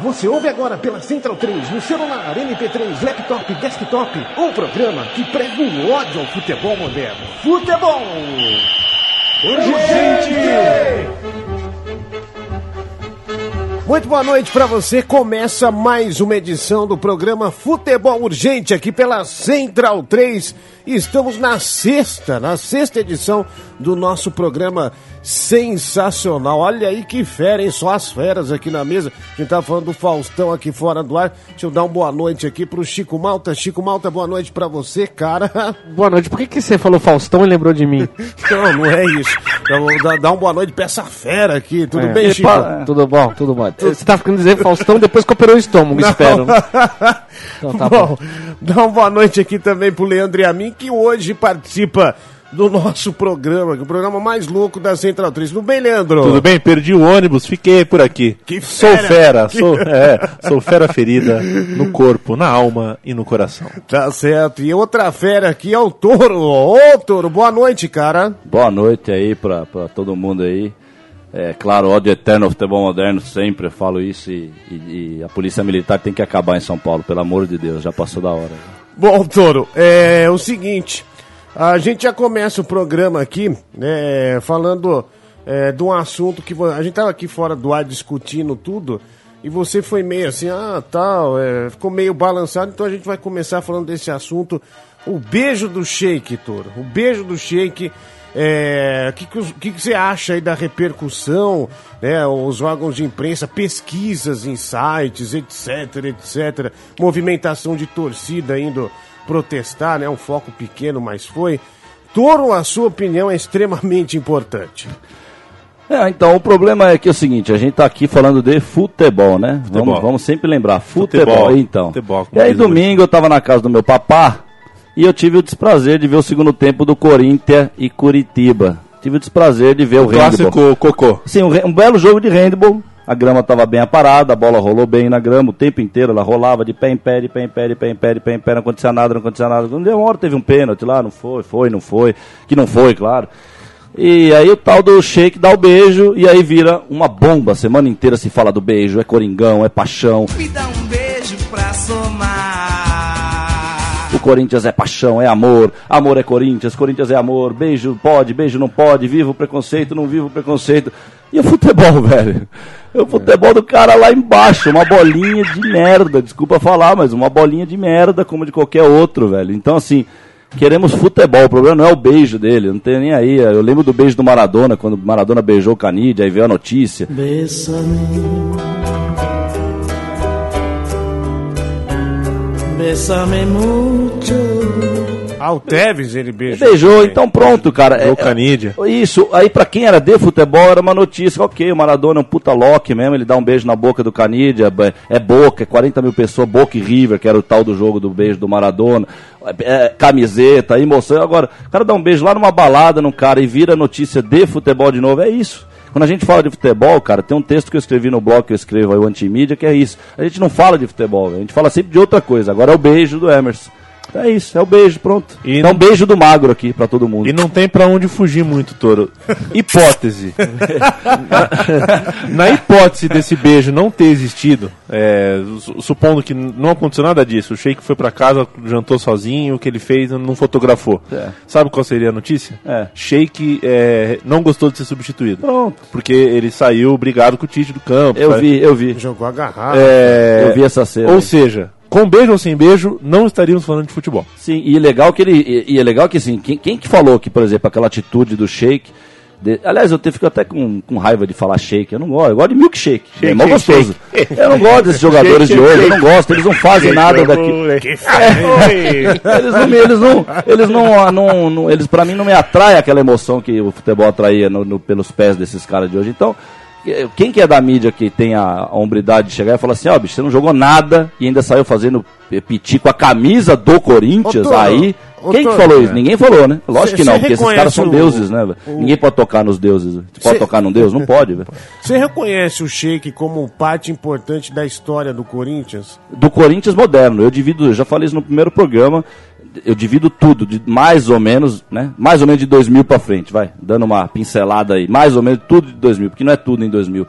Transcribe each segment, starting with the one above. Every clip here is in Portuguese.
Você ouve agora pela Central 3, no celular, MP3, laptop, desktop, um programa que prega o ódio ao futebol moderno. Futebol! Urgente! Muito boa noite para você. Começa mais uma edição do programa Futebol Urgente aqui pela Central 3. Estamos na sexta, na sexta edição do nosso programa sensacional. Olha aí que fera, hein? Só as feras aqui na mesa. A gente tava falando do Faustão aqui fora do ar. Deixa eu dar uma boa noite aqui pro Chico Malta. Chico Malta, boa noite para você, cara. Boa noite. Por que, que você falou Faustão e lembrou de mim? Não, não é isso. Então, dá, dá uma boa noite pra essa fera aqui. Tudo É. bem, Chico? Tudo bom, tudo bom. Você tá ficando dizer Faustão depois que operou o estômago, espero. Então tá bom, bom. dá uma boa noite aqui também pro Leandro e a mim, que hoje participa do nosso programa, que é o programa mais louco da Central 3. Tudo bem, Leandro? Tudo bem? Perdi o ônibus, fiquei por aqui. Que sou fera. fera, sou, é, sou fera ferida no corpo, na alma e no coração. Tá certo. E outra fera aqui é o Toro. Ô, Toro, boa noite, cara. Boa noite aí pra, pra todo mundo aí. É claro, ódio eterno ao futebol moderno, sempre eu falo isso e, e- e a polícia militar tem que acabar em São Paulo, pelo amor de Deus, já passou da hora. Bom, Toro, é o seguinte, a gente já começa o programa aqui, né, falando é, de um assunto que a gente tava aqui fora do ar discutindo tudo, e você foi meio assim, ah, tal, é, ficou meio balançado, então a gente vai começar falando desse assunto, o beijo do Sheik, Toro, o beijo do Sheik, é, o que, que, que que você acha aí da repercussão, né, os órgãos de imprensa, pesquisas em sites, etc, etc, movimentação de torcida indo protestar, né, um foco pequeno, mas foi. Toro, a sua opinião é extremamente importante. É, então o problema é que é o seguinte, a gente tá aqui falando de futebol, né? Futebol. Vamos, vamos sempre lembrar, futebol, Futebol, então. futebol, e aí domingo eu tava na casa do meu papá e eu tive o desprazer de ver o segundo tempo do Corinthians e Curitiba. Tive o desprazer de ver o, handball. Clássico cocô. Sim, um, um belo jogo de handball. A grama estava bem aparada, a bola rolou bem na grama o tempo inteiro, ela rolava de pé em pé, de pé em pé, de pé em pé, de pé em pé, não acontecia nada, não acontecia nada. Não deu uma hora, teve um pênalti lá, não foi, foi, não foi, que não foi, claro. E aí o tal do shake dá o beijo e aí vira uma bomba. A semana inteira se fala do beijo, é coringão, é paixão. Me dá um beijo pra somar. Corinthians é paixão, é amor, amor é Corinthians, Corinthians é amor, beijo pode, beijo não pode, viva o preconceito, não viva o preconceito. E o futebol, velho? O futebol do cara lá embaixo, uma bolinha de merda, desculpa falar, mas uma bolinha de merda como de qualquer outro, velho. Então, assim, queremos futebol, o problema não é o beijo dele, não tem nem aí. Eu lembro do beijo do Maradona, quando Maradona beijou o Canidia, aí veio a notícia. Bésame. Bésame mucho. Ah, o Tevez ele beijou. Beijou, então pronto, cara. O Canidia. Isso, aí pra quem era de futebol era uma notícia, ok, o Maradona é um puta lock mesmo, ele dá um beijo na boca do Canidia, é, é boca, é 40 mil pessoas, Boca e River, que era o tal do jogo do beijo do Maradona, é, é, camiseta, emoção, agora, o cara dá um beijo lá numa balada no cara e vira notícia de futebol de novo, é isso. Quando a gente fala de futebol, cara, tem um texto que eu escrevi no blog que eu escrevo aí, o Antimídia, que é isso. A gente não fala de futebol, a gente fala sempre de outra coisa. Agora é o beijo do Emerson. É isso, é o beijo, pronto. E é não- um beijo do magro aqui pra todo mundo. E não tem pra onde fugir muito, Toro. Hipótese. Na hipótese desse beijo não ter existido, é, su- supondo que não aconteceu nada disso, o Sheik foi pra casa, jantou sozinho, o que ele fez não fotografou. É. Sabe qual seria a notícia? É. Sheik é, não gostou de ser substituído. Pronto. Porque ele saiu brigado com o Tite do campo. Eu sabe? vi, eu vi. Jogou a garrafa. É, Eu vi essa cena. Ou seja, com beijo ou sem beijo, não estaríamos falando de futebol. Sim, e é legal que ele. E, e é legal que assim, quem, quem que falou que, por exemplo, aquela atitude do Sheik. de- aliás, eu te, fico até com, com raiva de falar shake. Eu não gosto. Eu gosto de milkshake. é mó shake, gostoso. Eu não gosto desses jogadores de hoje. Eu não gosto. Eles não fazem nada daqui. Que Eles não, eles não, eles não, não, não- eles para mim não me atrai aquela emoção que o futebol atraía no- no- pelos pés desses caras de hoje. Então, Quem que é da mídia que tem a, a hombridade de chegar e falar assim, ó, bicho, você não jogou nada e ainda saiu fazendo piti com a camisa do Corinthians, Ô, aí... ô, Quem que falou isso? Ninguém falou, né? Lógico Cê- que não, porque esses caras são o- deuses, né? o- Ninguém pode tocar nos deuses. Você pode Cê- tocar num deus? Não pode, velho. Você reconhece o Sheik como parte importante da história do Corinthians? do Corinthians moderno. Eu divido, eu já falei isso no primeiro programa. Eu divido tudo, de mais ou menos, né? Mais ou menos de 2000 pra frente, vai, dando uma pincelada aí. Mais ou menos tudo de 2000, porque não é tudo em 2000.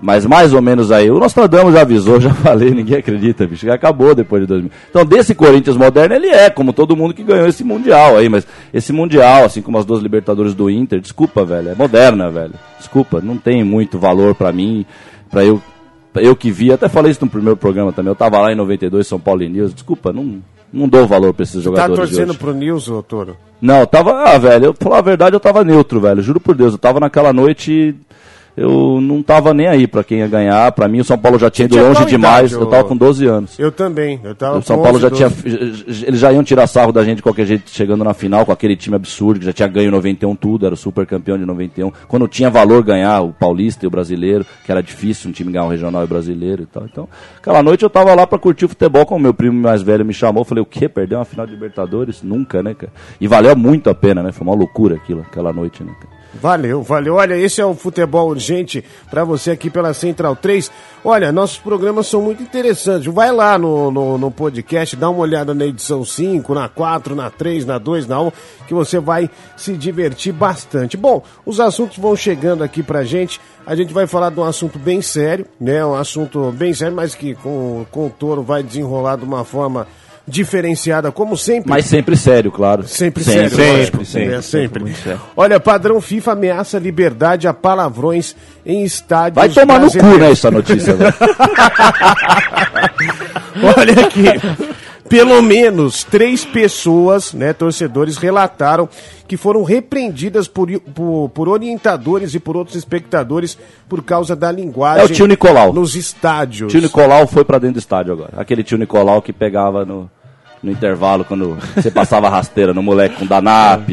Mas mais ou menos aí. O Nostradamus já avisou, já falei, ninguém acredita, bicho. Acabou depois de 2000. Então, desse Corinthians moderno, ele é, como todo mundo que ganhou esse Mundial aí. Mas esse Mundial, assim como as duas Libertadores do Inter, desculpa, velho, é moderna, velho. Desculpa, não tem muito valor pra mim, pra eu eu que vi, até falei isso no primeiro programa também. Eu tava lá em 92, São Paulo e News. Desculpa, não, não dou valor pra esses Tá jogadores. de torcendo hoje. pro Nils, ô Toro? Não, eu tava. Ah, velho, eu pra falar a verdade, eu tava neutro, velho. Juro por Deus. Eu tava naquela noite. Eu não tava nem aí pra quem ia ganhar. Pra mim, o São Paulo já tinha ido longe demais. eu tava ô? com 12 anos. Eu também. Eu tava O São Paulo 11, já 12. tinha. Eles já iam tirar sarro da gente de qualquer jeito, chegando na final com aquele time absurdo, que já tinha ganho em 91 tudo, era o super campeão de 91. Quando tinha valor ganhar o paulista e o brasileiro, que era difícil um time ganhar o regional e o brasileiro e tal. Então, aquela noite eu tava lá pra curtir o futebol, como meu primo mais velho me chamou. Falei, o quê? Perdeu uma final de Libertadores? Nunca, né, cara? E valeu muito a pena, né? Foi uma loucura aquilo, aquela noite, né, cara? Valeu, valeu. Olha, esse é o Futebol Urgente para você aqui pela Central 3. Olha, nossos programas são muito interessantes. Vai lá no, no, no podcast, dá uma olhada na edição 5, na 4, na 3, na 2, na 1, que você vai se divertir bastante. Bom, os assuntos vão chegando aqui pra gente. A gente vai falar de um assunto bem sério, né? Um assunto bem sério, mas que com, com o Toro vai desenrolar de uma forma diferenciada, como sempre. Mas sempre sério, claro. Sempre, sempre, sério, sempre, lógico. sempre, É, sempre. muito sério. Olha, padrão FIFA ameaça liberdade a palavrões em estádios Vai tomar no cu, né, essa notícia, velho. Olha aqui. Pelo menos três pessoas, né, torcedores, relataram que foram repreendidas por, por, por orientadores e por outros espectadores por causa da linguagem É o tio Nicolau. nos estádios. tio Nicolau foi pra dentro do estádio agora. Aquele tio Nicolau que pegava no, no intervalo quando você passava rasteira no moleque com Danap,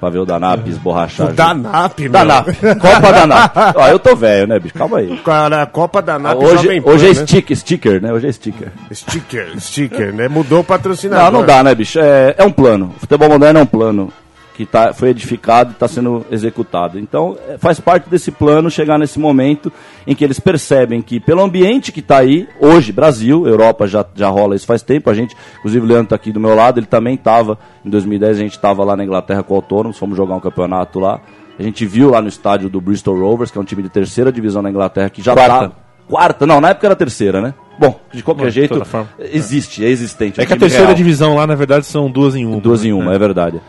pra ver o Danap esborrachar. O Danap, meu. Danap. Copa Danap. Ó, eu tô velho, né, bicho? Calma aí. Cara, a Copa Danap Hoje, Pan, hoje é né? sticker, sticker, né? Hoje é sticker. Sticker, sticker, né? Mudou o patrocinador. Não, não dá, né, bicho? É, é um plano. O futebol moderno é um plano que tá, foi edificado e está sendo executado. Então, é, faz parte desse plano chegar nesse momento em que eles percebem que, pelo ambiente que está aí, hoje, Brasil, Europa já, já rola isso faz tempo. A gente, inclusive, o Leandro está aqui do meu lado, ele também estava, em 2010, a gente estava lá na Inglaterra com o Autônomos, fomos jogar um campeonato lá. A gente viu lá no estádio do Bristol Rovers, que é um time de terceira divisão na Inglaterra, que já Quarta. tá. Quarta, não, na época era terceira, né? Bom, de qualquer Bom, de jeito, forma. existe, é existente. É um que a terceira real. divisão lá, na verdade, são duas em uma. Duas em uma, né? é verdade.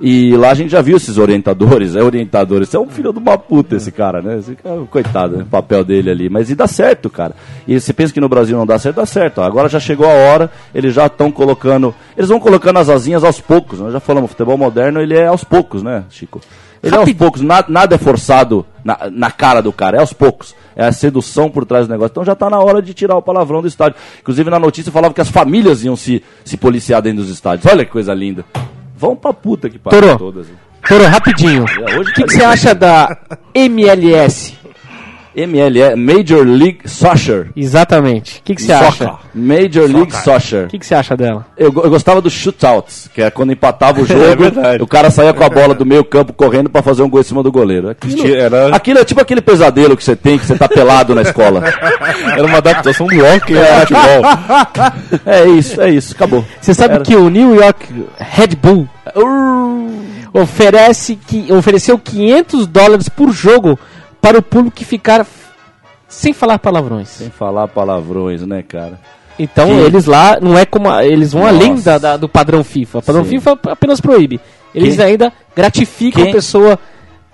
E lá a gente já viu esses orientadores, é orientadores. Você é um filho de uma puta esse cara, né? Esse cara, coitado, né? o papel dele ali. Mas e dá certo, cara. E você pensa que no Brasil não dá certo, dá certo. Agora já chegou a hora, eles já estão colocando. Eles vão colocando as asinhas aos poucos. Nós já falamos, futebol moderno ele é aos poucos, né, Chico? Ele é aos poucos, na- nada é forçado na, na cara do cara, é aos poucos. É a sedução por trás do negócio. Então já está na hora de tirar o palavrão do estádio. Inclusive na notícia falava que as famílias iam se, se policiar dentro dos estádios. Olha que coisa linda. Vão pra puta que pariu Torô. todas. Toro, rapidinho. O que, que você acha da MLS? MLE, Major League Soccer. Exatamente. O que, que você acha? Major League Soccer. O que, que você acha dela? Eu, eu gostava do shootouts, que é quando empatava o jogo, verdade. o cara saía com a bola do meio campo correndo pra fazer um gol em cima do goleiro. Aquilo, era- aquilo é tipo aquele pesadelo que você tem, que você tá pelado na escola. Era uma adaptação do hockey ao futebol. É isso, é isso, acabou. Você sabe Era- que o New York Red Bull oferece que, ofereceu 500 dólares por jogo para o público que ficar sem falar palavrões. Sem falar palavrões, né, cara? Então Que- eles lá não é como a- eles vão Nossa. além da, da- do padrão FIFA. O padrão Sim. FIFA apenas proíbe. Eles Que- ainda gratificam Quem- a pessoa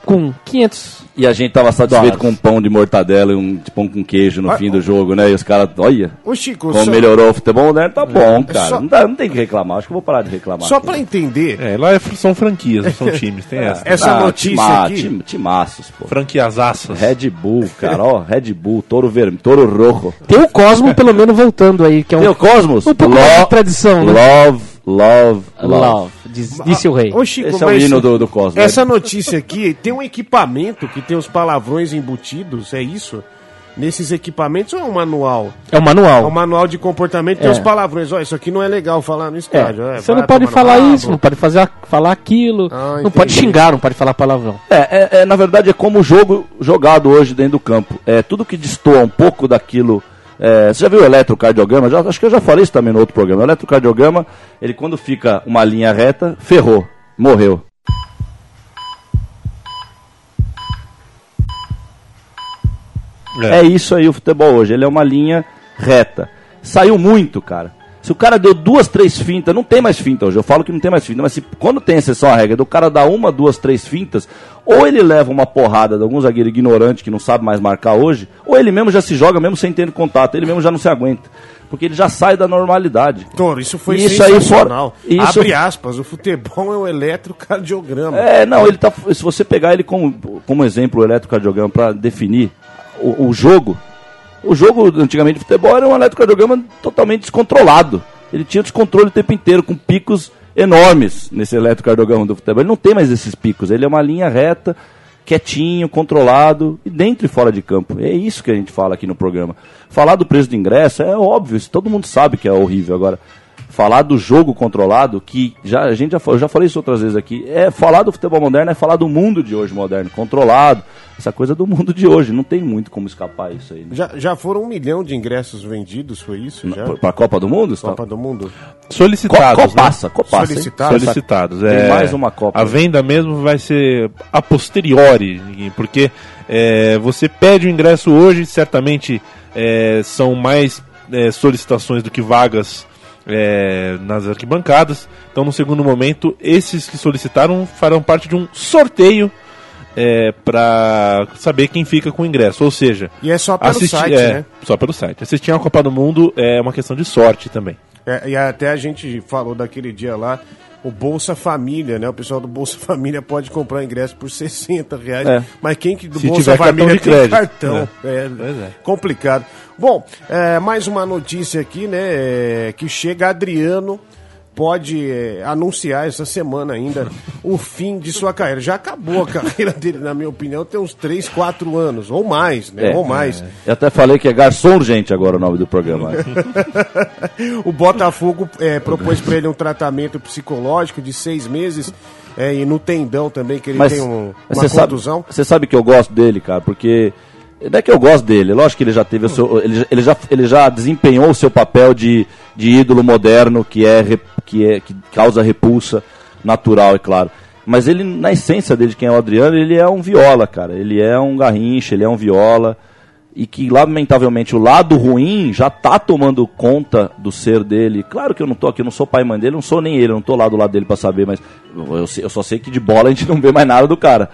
com 500. E a gente tava satisfeito Dólares. com um pão de mortadela e um de pão com queijo no Ah, fim do jogo, né? E os caras, olha, Ô Chico, como só, melhorou o futebol moderno, tá bom, cara. Só- Não, dá- não tem que reclamar, acho que eu vou parar de reclamar. só pra entender, É, lá é- são franquias, não são times, tem essa. essa Ah, notícia tima- aqui... tim- timaços, pô. Franquiasaças. Red Bull, cara, ó, Red Bull, touro vermelho, touro rojo. Tem o Cosmo pelo menos voltando aí, que é um, Tem o Cosmos? um pouco mais de tradição, né? Love, love, love. Love. Diz- disse o rei. Ô, Chico, Esse é o mas hino do, do Cosmo. Essa notícia aqui tem um equipamento que tem os palavrões embutidos, é isso? Nesses equipamentos ou é um manual? É o É um manual. manual de comportamento, tem É. os palavrões. Ó, isso aqui não é legal falar no É, estádio. é, Você vai não pode falar rabo. isso, não pode fazer, falar aquilo, Ah, não pode xingar, não pode falar palavrão. É, é, é, na verdade é como o jogo jogado hoje dentro do campo. É tudo que destoa um pouco daquilo. É, você já viu o eletrocardiograma? Já, acho que eu já falei isso também no outro programa. O eletrocardiograma, ele quando fica uma linha reta, ferrou, morreu. É. isso aí o futebol hoje. Ele é uma linha reta. Saiu muito, cara. Se o cara deu duas, três fintas, não tem mais finta hoje. Eu falo que não tem mais finta, mas se, quando tem exceção à regra do cara dar uma, duas, três fintas, ou ele leva uma porrada de algum zagueiro ignorante que não sabe mais marcar hoje, ou ele mesmo já se joga mesmo sem ter contato, ele mesmo já não se aguenta. Porque ele já sai da normalidade. Toro, isso foi Isso aí sensacional. fora- isso- Abre aspas, o futebol é um eletrocardiograma. É, não, ele tá. Se você pegar ele como, como exemplo, o eletrocardiograma, para definir o, o jogo, o jogo antigamente de futebol era um eletrocardiograma totalmente descontrolado. Ele tinha descontrole o tempo inteiro, com picos enormes nesse eletrocardiograma do futebol. Ele não tem mais esses picos, ele é uma linha reta, quietinho, controlado, e dentro e fora de campo. É isso que a gente fala aqui no programa. Falar do preço do ingresso é óbvio, todo mundo sabe que é horrível. Agora, falar do jogo controlado, que já, a gente já, eu já falei isso outras vezes aqui, é falar do futebol moderno, é falar do mundo de hoje moderno, controlado, essa coisa do mundo de hoje, não tem muito como escapar isso aí. Né? Já, já foram um milhão de ingressos vendidos, foi isso? Já? Pra, pra Copa do Mundo? tá- Copa do Mundo? Co Solicitados, né? copaça, copaça, hein? Solicitados. Solicitados. Tem é, mais uma Copa. A venda mesmo vai ser a posteriori, porque é, você pede o ingresso hoje, certamente é, são mais é, solicitações do que vagas é, nas arquibancadas. Então, no segundo momento, esses que solicitaram farão parte de um sorteio é, para saber quem fica com o ingresso. Ou seja, E é só pelo assistir- site, é, né? Só pelo site. Assistir a Copa do Mundo é uma questão de sorte também. É, e até a gente falou daquele dia lá, o Bolsa Família, né? O pessoal do Bolsa Família pode comprar ingresso por 60 reais. É. Mas quem que do Se Bolsa Família tem crédito. cartão? É, Pois é. complicado. Bom, é, mais uma notícia aqui, né? é, que chega Adriano pode é, anunciar essa semana ainda o fim de sua carreira. Já acabou a carreira dele, na minha opinião, tem uns 3, 4 anos, ou mais, né? É. ou mais. Eu até falei que é garçom urgente agora o nome do programa. O Botafogo é, propôs para ele um tratamento psicológico de seis meses é, e no tendão também, que ele Mas tem um- uma você sabe, contusão. você sabe que eu gosto dele, cara, porque não é que eu gosto dele, lógico que ele já teve o seu, ele, já- ele já ele já desempenhou o seu papel de, de ídolo moderno que é que é que causa repulsa natural, é claro. Mas ele na essência dele, quem é o Adriano, ele é um viola, cara. Ele é um garrincha, ele é um viola e que lamentavelmente o lado ruim já tá tomando conta do ser dele. Claro que eu não tô aqui, eu não sou pai e mãe dele, não sou nem ele, eu não tô lá do lado dele pra saber, mas eu, eu só sei que de bola a gente não vê mais nada do cara,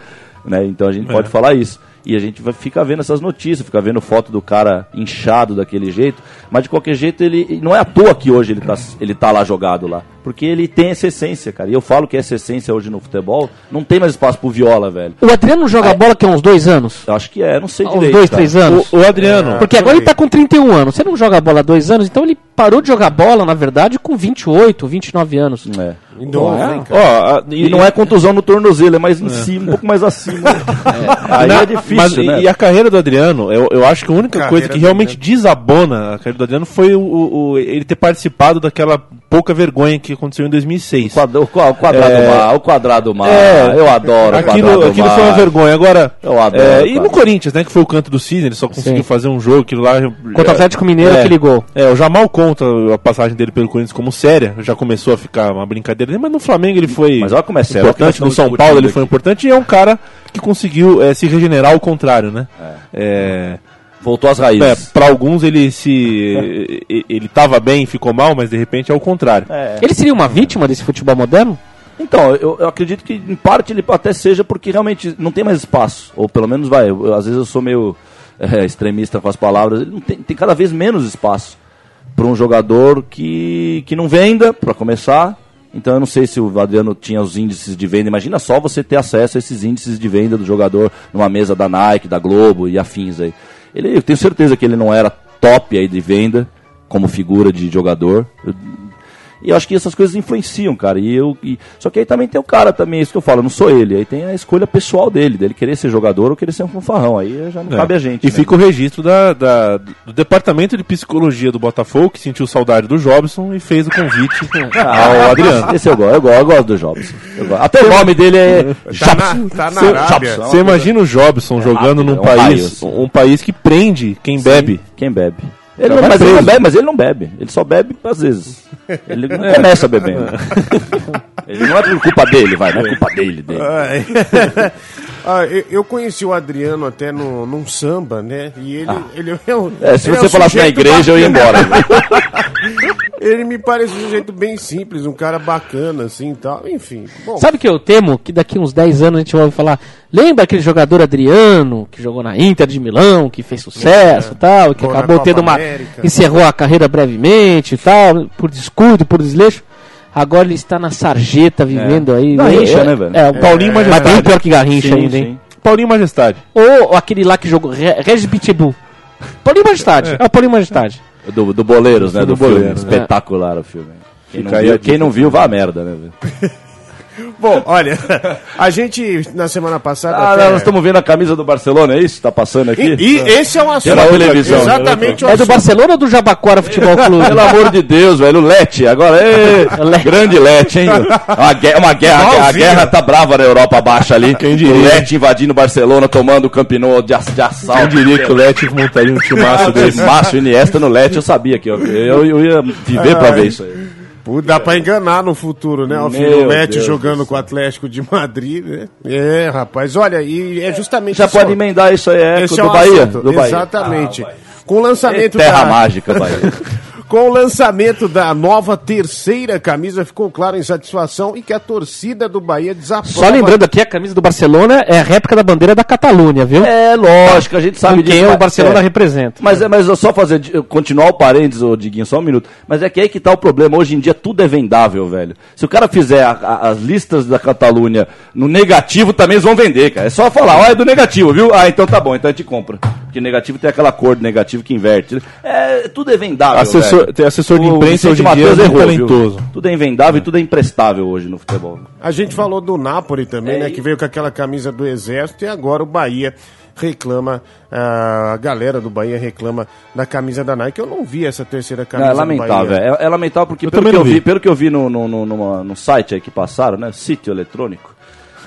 né? Então a gente pode falar isso. E a gente fica vendo essas notícias, fica vendo foto do cara inchado daquele jeito, mas de qualquer jeito ele não é à toa que hoje ele tá, ele tá lá jogado lá, porque ele tem essa essência, cara. E eu falo que essa essência hoje no futebol não tem mais espaço pro viola, velho. O Adriano joga bola que é uns dois anos? Eu acho que é, não sei Uns direito. dois, cara. três anos? O, o Adriano, Porque por agora ele tá com 31 anos. Você não joga bola há dois anos, então ele parou de jogar bola, na verdade, com 28, 29 anos. É. Novo, é? ó, a- E não é contusão no tornozelo, é mais em cima, um pouco mais acima. Aí Na- é difícil, mas, né? E a carreira do Adriano, eu, eu acho que a única Carreira coisa que realmente desabona a carreira do Adriano foi o- o- ele ter participado daquela pouca vergonha que aconteceu em 2006. Quadra- o, o quadrado É. mar, o quadrado mar. É. eu adoro o Aquilo, quadrado aquilo mar. foi uma vergonha. Agora, Eu adoro, é, e no Corinthians, né, que foi o canto do Cisne, ele só conseguiu Sim. fazer um jogo, aquilo lá... Contra o Atlético Mineiro, É. aquele gol. É, o Jamal conta a passagem dele pelo Corinthians como séria, já começou a ficar uma brincadeira, mas no Flamengo ele foi Mas olha como é sério, o importante, nós no São Paulo ele discutindo foi aqui. importante e é um cara que conseguiu é, se regenerar ao contrário, né? É, Voltou às é, raízes. para alguns ele se ele estava bem, ficou mal, mas de repente é o contrário. É. Ele seria uma vítima desse futebol moderno? Então, eu, eu acredito que em parte ele até seja porque realmente não tem mais espaço. Ou pelo menos vai, eu- às vezes eu sou meio é, extremista com as palavras. Ele não tem, tem cada vez menos espaço para um jogador que, que não venda, para começar. Então eu não sei se o Adriano tinha os índices de venda. Imagina só você ter acesso a esses índices de venda do jogador numa mesa da Nike, da Globo e afins aí. Ele, eu tenho certeza que ele não era top aí de venda como figura de jogador. Eu- E eu acho que essas coisas influenciam, cara. E eu, e- Só que aí também tem o cara também, isso que eu falo, não sou ele. Aí tem a escolha pessoal dele, dele querer ser jogador ou querer ser um fanfarrão. Aí já não É. cabe a gente. E né? fica o registro da, da- do departamento de psicologia do Botafogo, que sentiu saudade do Jobson e fez o convite ao Adriano. Esse eu gosto, eu gosto, eu gosto do Jobson. Até o nome dele é Tá na, tá na Seu Arábia. Jobson. Você imagina o Jobson jogando rápido, num é um país, assim. um país que prende quem bebe. Quem bebe? Ele não, mas ele não bebe, mas ele não bebe. Ele só bebe às vezes. Ele não começa bebendo. Ele não é por culpa dele, vai, não é culpa dele. dele. Ah, eu- conheci o Adriano até no, num samba, né? E ele, ele é um. É, se ele é você um falasse na igreja, eu ia bacana. embora. Ele me parece um sujeito bem simples, um cara bacana, assim e tal. Enfim. Bom, Sabe que eu temo que daqui uns 10 anos a gente vai falar. Lembra aquele jogador Adriano, que jogou na Inter de Milão, que fez sucesso e tal, que na acabou tendo uma. América. encerrou a carreira brevemente e tal, por descuido, por desleixo. Agora ele está na sarjeta vivendo aí. Garrincha, é, né, velho? É, o Paulinho, mas Majestade. bem pior que Garrincha Sim, ainda, hein? sim. Paulinho Majestade. Ou aquele lá que jogou, Re- Regis Pitbull. Paulinho Majestade. É, o Paulinho Majestade. Do, do Boleiros, né? Do, Do filme. Boleiros, né? Espetacular o filme. Quem não, viu, quem não viu, vá a merda, né? bom, olha, a gente na semana passada. Ah, até- nós estamos vendo a camisa do Barcelona, é isso? Tá passando aqui? E, e esse é um assunto. Pela televisão. Exatamente o É do. Barcelona ou do Jabaquara Futebol Clube? Pelo amor de Deus, velho, o Lete, agora, ê, grande Lete, hein? É Uma guerra, uma guerra a guerra tá brava na Europa abaixo ali. Quem diria? O Lete invadindo Barcelona, tomando o Camp Nou de, de assalto. Quem diria que o Lete montaria um timaço desse? Márcio Iniesta no Lete, eu sabia que eu, eu, eu ia viver pra ver isso aí. Pô, Dá pra enganar no futuro, né? O Deus jogando do com o Atlético de Madrid, né? É, rapaz, olha, e é justamente Já isso, pode emendar isso aí, é, Esse do é o Bahia. Do Bahia. Exatamente. com o lançamento Terra da... mágica, Bahia. Com o lançamento da nova terceira camisa, ficou claro a insatisfação e que a torcida do Bahia desaprova. Só lembrando aqui, a camisa do Barcelona é a réplica da bandeira da Catalunha, viu? É, lógico, a gente sabe quem o Barcelona é. representa. Mas é, mas eu só fazer, continuar o parênteses, ô Diguinho, só um minuto. Mas é que aí que tá o problema. Hoje em dia tudo é vendável, velho. Se o cara fizer a- a- as listas da Catalunha no negativo, também eles vão vender, cara. É só falar, ó, é do negativo, viu? Ah, então tá bom, então a gente compra. Porque negativo tem aquela cor do negativo que inverte. É, tudo é vendável. Assessor- velho. tem assessor de imprensa hoje em dia Matheus é errou, viu? talentoso. Tudo é invendável e tudo é emprestável hoje no futebol. A gente falou do Napoli também, É, né? e- Que veio com aquela camisa do Exército e agora o Bahia reclama, a galera do Bahia reclama da camisa da Nike. Eu não vi essa terceira Não, camisa é do lamentável, Bahia. é, é lamentável porque Eu pelo que, eu não vi, vi. pelo que eu vi no, no, no, numa- no site aí que passaram, né? Sítio eletrônico.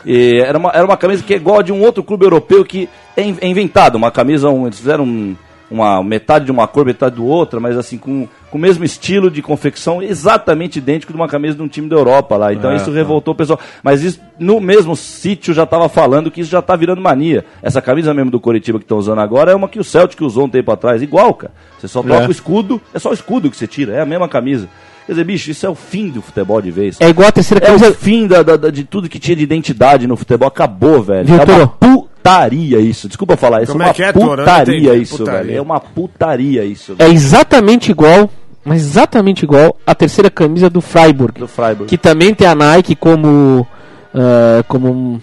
E era, uma, era uma camisa que é igual a de um outro clube europeu que é in- é inventado. Uma camisa, um, eles fizeram um- uma metade de uma cor, metade do outra, mas assim, com, com o mesmo estilo de confecção, exatamente idêntico de uma camisa de um time da Europa lá. Então É, isso tá. revoltou o pessoal. Mas isso, no mesmo sítio já estava falando que isso já está virando mania. Essa camisa mesmo do Coritiba que estão usando agora é uma que o Celtic usou um tempo atrás. Igual, cara. Você só troca É. o escudo, é só o escudo que você tira, é a mesma camisa. Quer dizer, bicho, isso é o fim do futebol de vez. É igual a terceira É camisa. o fim da, da- de tudo que tinha de identidade no futebol. Acabou, velho. Viu, é uma putaria isso. Desculpa falar isso. Como é uma é que é, putaria entendi. isso, Putaria. velho. É uma putaria isso. É exatamente igual, mas exatamente igual a terceira camisa do Freiburg. Do Freiburg. Que também tem a Nike como. ah, como.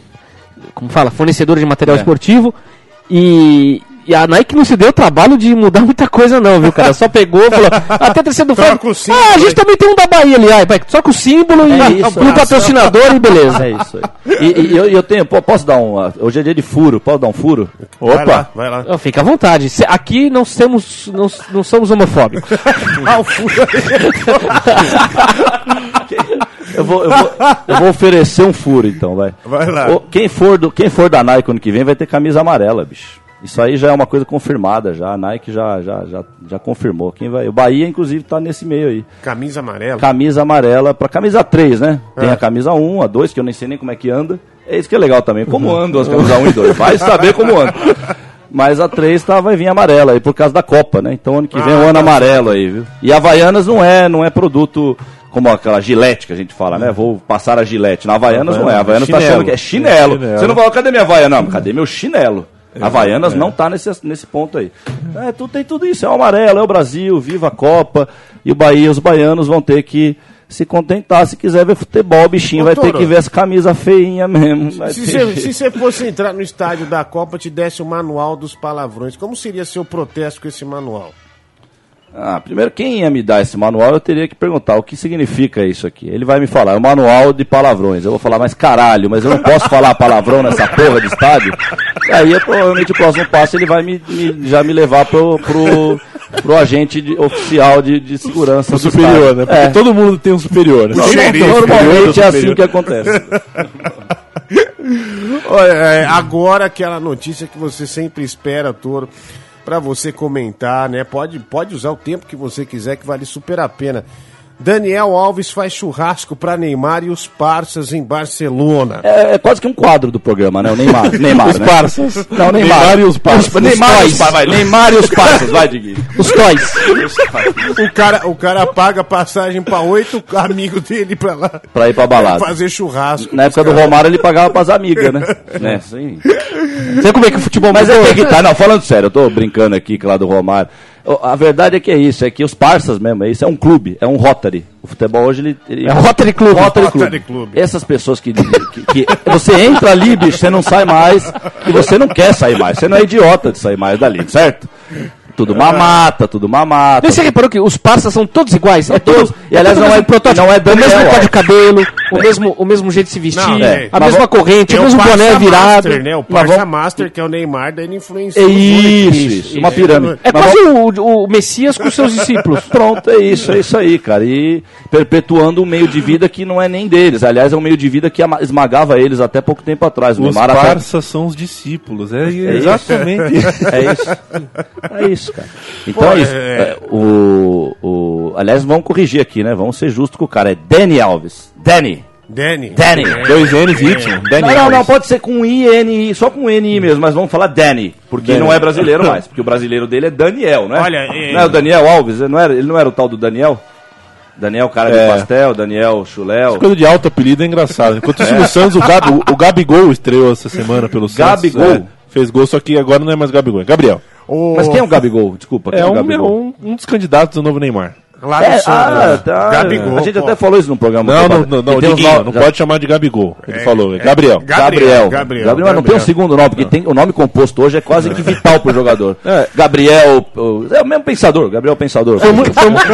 Como fala? Fornecedora de material É. esportivo. E. E a Nike não se deu o trabalho de mudar muita coisa, não, viu, cara? Só pegou e falou. Até a terceira do Troca Freiburg. o símbolo Ah, a gente aí." também tem um da Bahia ali. Ai, vai, só com o símbolo É e, isso, e o é. patrocinador e beleza. É isso aí. E, e eu, eu tenho. po- Posso dar um. ah, Hoje é dia de furo. Posso dar um furo? Vai lá, Opa! vai lá. Ó, Fica à vontade. Se- Aqui não somos, não, não somos homofóbicos. Ah, o furo. Eu vou, eu, vou, eu vou oferecer um furo, então, vai. Vai lá. Quem, for do, quem for da Nike ano que vem vai ter camisa amarela, bicho. Isso aí já é uma coisa confirmada, já. A Nike já, já, já, já confirmou. Quem vai, o Bahia, inclusive, tá nesse meio aí. Camisa amarela. Camisa amarela pra camisa 3, né? Tem É. a camisa 1, a 2, que eu nem sei nem como é que anda. É isso que é legal também. Como andam as camisas 1 e 2? Vai saber como anda. Mas a 3 tá, vai vir amarela aí por causa da Copa, né? Então ano que vem é Ah, um ano tá amarelo aí, viu? E a Havaianas não é, não é produto como aquela gilete que a gente fala, né? Vou passar a gilete. Na Havaianas não é. A Havaianas tá Chinelo. achando que é chinelo. É chinelo. Você não fala, cadê minha Havaiana? Não, cadê meu chinelo? A Havaianas não tá nesse, nesse ponto aí. É, tu, tem tudo isso. É o amarelo, é o Brasil, viva a Copa. E o Bahia, os baianos vão ter que se contentar. Se quiser ver futebol, o bichinho Ô, vai ter que ver essa camisa feinha mesmo. Se você fosse entrar no estádio da Copa, te desse o manual dos palavrões, como seria seu protesto com esse manual? Ah, primeiro, quem ia me dar esse manual, eu teria que perguntar o que significa isso aqui. Ele vai me falar, é um manual de palavrões. Eu vou falar, mas caralho, mas eu não posso falar palavrão nessa porra de estádio? E aí, provavelmente, o próximo passo ele vai me, me- já me levar pro, pro, pro agente de- oficial de, de segurança. O superior, estádio. né? Porque É. todo mundo tem um superior. Né? Não, xerife, Normalmente é assim superior. que acontece. Olha, é, agora aquela notícia que você sempre espera, Toro, pra você comentar, né? Pode, pode usar o tempo que você quiser, que vale super a pena. Daniel Alves faz churrasco pra Neymar e os parças em Barcelona. É, é quase que um quadro do programa, né? O Neymar. Neymar Os né? parças. Não, Neymar. Neymar e os parças. Os- Neymar, os pa- vai, Neymar e os parças, vai, Diguinho. Os toys. O cara, o cara paga passagem pra oito amigos dele pra lá Pra ir pra balada. fazer churrasco. Na época do Romário ele pagava pras amigas, né? né? Sim. Sabe como é que o futebol Mas é que tá, não, falando sério, eu tô brincando aqui que lá do Romário. A verdade é que é isso, é que os parças mesmo, é isso, é um clube, é um Rotary. O futebol hoje ele. ele É um Rotary Club. Rotary Rotary Club. Club. Essas pessoas que, que, que- Você entra ali, bicho, você não sai mais e você não quer sair mais. Você não é idiota de sair mais dali, certo? Tudo mamata, tudo mamata. Daí Você reparou que os parças são todos iguais? É todos. todos. E, aliás, tudo não é- protótipo, não é o mesmo corte de cabelo, o mesmo, o mesmo jeito de se vestir, Não, é. a mesma corrente, o mesmo boné virado. Master, né? O Parça Master, que é o Neymar, daí ele influencia. É muito. isso, isso, uma pirâmide. É quase o, o Messias com seus discípulos. Pronto, é isso, é isso aí, cara. E perpetuando um meio de vida que não é nem deles. Aliás, é um meio de vida que esmagava eles até pouco tempo atrás. Os parças são os discípulos. É, exatamente isso. É isso. É isso, cara. Então Pô, é isso. é- É, o, o, aliás, vamos corrigir aqui, né? Vamos ser justos com o cara. É Danny Alves. Danny. Danny. Danny. Dois N's e Y. Danny Não, não, não, pode ser com I, N, I, só com N, I mesmo, mas vamos falar Danny, porque Danny. não é brasileiro mais, porque o brasileiro dele é Daniel, não é? Olha, é- Não é o Daniel Alves, não era, ele não era o tal do Daniel? Daniel cara É. de pastel, Daniel Chuléu. Essa coisa de alto apelido é engraçado. Enquanto isso, no Santos, o, Gabi, o, o Gabigol estreou essa semana pelo Santos. Gabigol? é, fez gol, só que agora não é mais Gabigol, é Gabriel. O- Mas quem é o Gabigol? Desculpa, É é, o um, Gabigol? um, um dos candidatos do novo Neymar. Do É, ah, tá. Gabigol. A gente pô. até falou isso no programa. Não, não, não, não, Diguinho, nomes- não já- pode chamar de Gabigol. Ele falou, é Gabriel. Gabriel. Gabriel. Gabriel, mas não tem um segundo nome, porque tem, o nome composto hoje é quase que vital pro jogador. Gabriel, o- é o mesmo pensador, Gabriel Pensador. Foi muito, foi mu-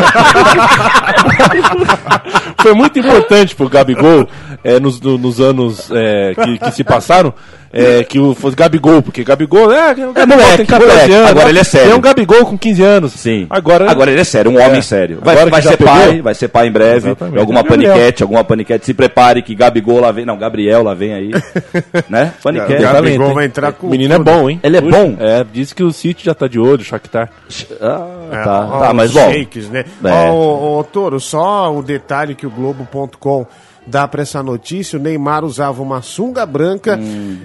Foi muito importante pro Gabigol é, nos, no- nos anos é, que, que se passaram. É, que o fosse Gabigol, porque Gabigol é, o Gabigol moleque, tem 14 moleque. anos. Agora ele é sério. Tem um Gabigol com 15 anos. Sim. Agora, Agora ele é sério, um homem É. sério. Vai, Agora vai ser pegou? pai, vai ser pai em breve. Exatamente. Alguma É Gabriel. paniquete, alguma paniquete. Se prepare que Gabigol lá vem. Não, Gabriel lá vem aí. né? Paniquete. Gabigol vai entrar com O menino tudo. é bom, hein? Ele é Puxa, bom? É, disse que o City já tá de olho, o Shakhtar. Ah, É, tá, ó, tá, mas bom. Shakes, né? É. Ó, ô, ô, Toro, só o detalhe que o Globo.com dá pra essa notícia: o Neymar usava uma sunga branca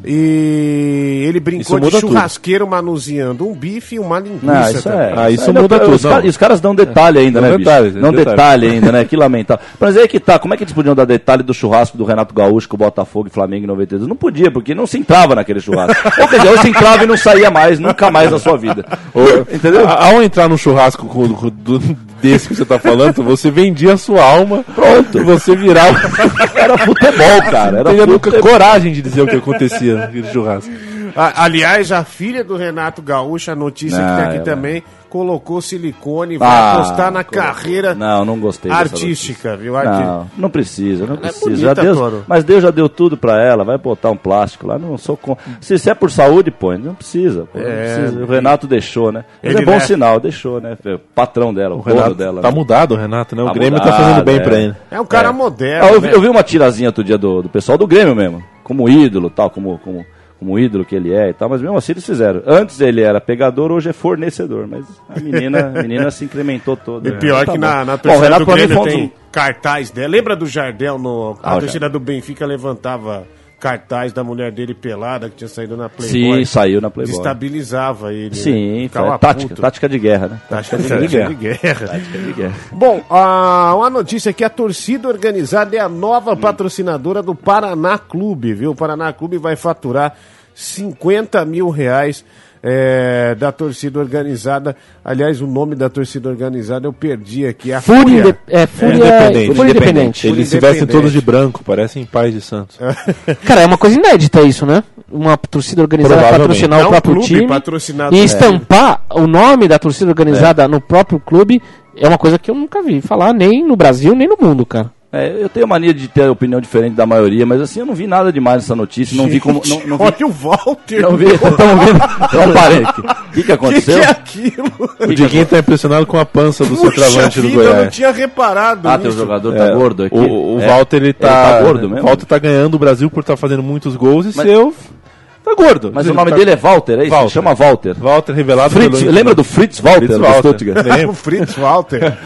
e ele brincou Isso de muda tudo. churrasqueiro manuseando um bife e uma linguiça. Não, isso também. é. Ah, isso muda não- tudo, Os, não. caras- e os caras dão detalhe ainda, né, detalhes, bicho? Dão detalhes. detalhe ainda, né? Que lamentável. Mas aí que tá, como é que eles podiam dar detalhe do churrasco do Renato Gaúcho com o Botafogo e Flamengo em 92? Não podia, porque não se entrava naquele churrasco. ou quer dizer, ou se entrava e não saía mais, nunca mais na sua vida. Ou- entendeu? A- Ao entrar num churrasco com, com- do- desse que você tá falando, você vendia a sua alma. Pronto. Você virava. Era futebol, cara. Era Não teria nunca futebol. coragem de dizer o que acontecia naquele churrasco. A- aliás, a filha do Renato Gaúcho, a notícia que tem aqui é, também, colocou silicone e vai Ah, apostar na carreira Não, não gostei artística, viu? Arti- Não, não precisa, não precisa. bonita, já Deus, mas Deus já deu tudo pra ela, vai botar um plástico lá, não sou com... se, se é por saúde, põe, não precisa, pô, não É, precisa. O Renato deixou, né? Mas Ele é bom leva- sinal, deixou, né? É o patrão dela, o, O Renato dela. tá né? mudado, o Renato, né? O Tá Grêmio tá mudado, fazendo bem é. pra ele. É um cara É. moderno. Ah, eu, vi, né? eu vi uma tirazinha outro dia do, do pessoal do Grêmio mesmo, como ídolo tal, como, como, como ídolo que ele é e tal, mas mesmo assim eles fizeram. Antes ele era pegador, hoje é fornecedor, mas a menina, a menina se incrementou toda. E pior Tá que bom. na, na Bom, torcida Renato do Grêmio um tem dos- cartaz dela. Lembra do Jardel no. A Ah, o torcida do Benfica levantava cartaz da mulher dele pelada que tinha saído na Playboy. Sim, saiu na Playboy. Destabilizava ele. Sim, né? Foi tática, tática de guerra, né? Tática de, Tática de guerra. de guerra. Tática de guerra. Bom, a, uma notícia aqui, a torcida organizada é a nova patrocinadora do Paraná Clube, viu? O Paraná Clube vai faturar 50 mil reais é, da torcida organizada. Aliás, o nome da torcida organizada eu perdi aqui. A Fúria, é, Fúria, Independente. Fúria Independente. Eles se vestem todos de branco, parecem pais de Santos. Cara, é uma coisa inédita isso, né? uma torcida organizada patrocinar É o próprio clube time patrocinado e estampar o nome da torcida organizada no próprio clube é uma coisa que eu nunca vi falar nem no Brasil nem no mundo, cara. É, eu tenho mania de ter opinião diferente da maioria, mas assim, eu não vi nada demais nessa notícia. Não vi como. Não, não vi. Olha o Walter. Não vi. Estamos vendo. Então parei aqui. O que, que O que, aconteceu? que é aquilo? O Diguinho tá impressionado com a pança do Puxa centroavante do vida, eu não Goiás. tinha reparado Ah, teu jogador tá É, gordo aqui. O, o É. Walter, ele tá, tá gordo mesmo? O Walter tá ganhando o Brasil por estar fazendo muitos gols e Mas- seu tá gordo. Mas Ele o nome tá- dele é Walter, é isso? Walter. Ele chama Walter. Walter, revelado Fritz, pelo- lembra do Fritz Walter, Fritz do Walter. Stuttgart? Lembro. O Fritz Walter.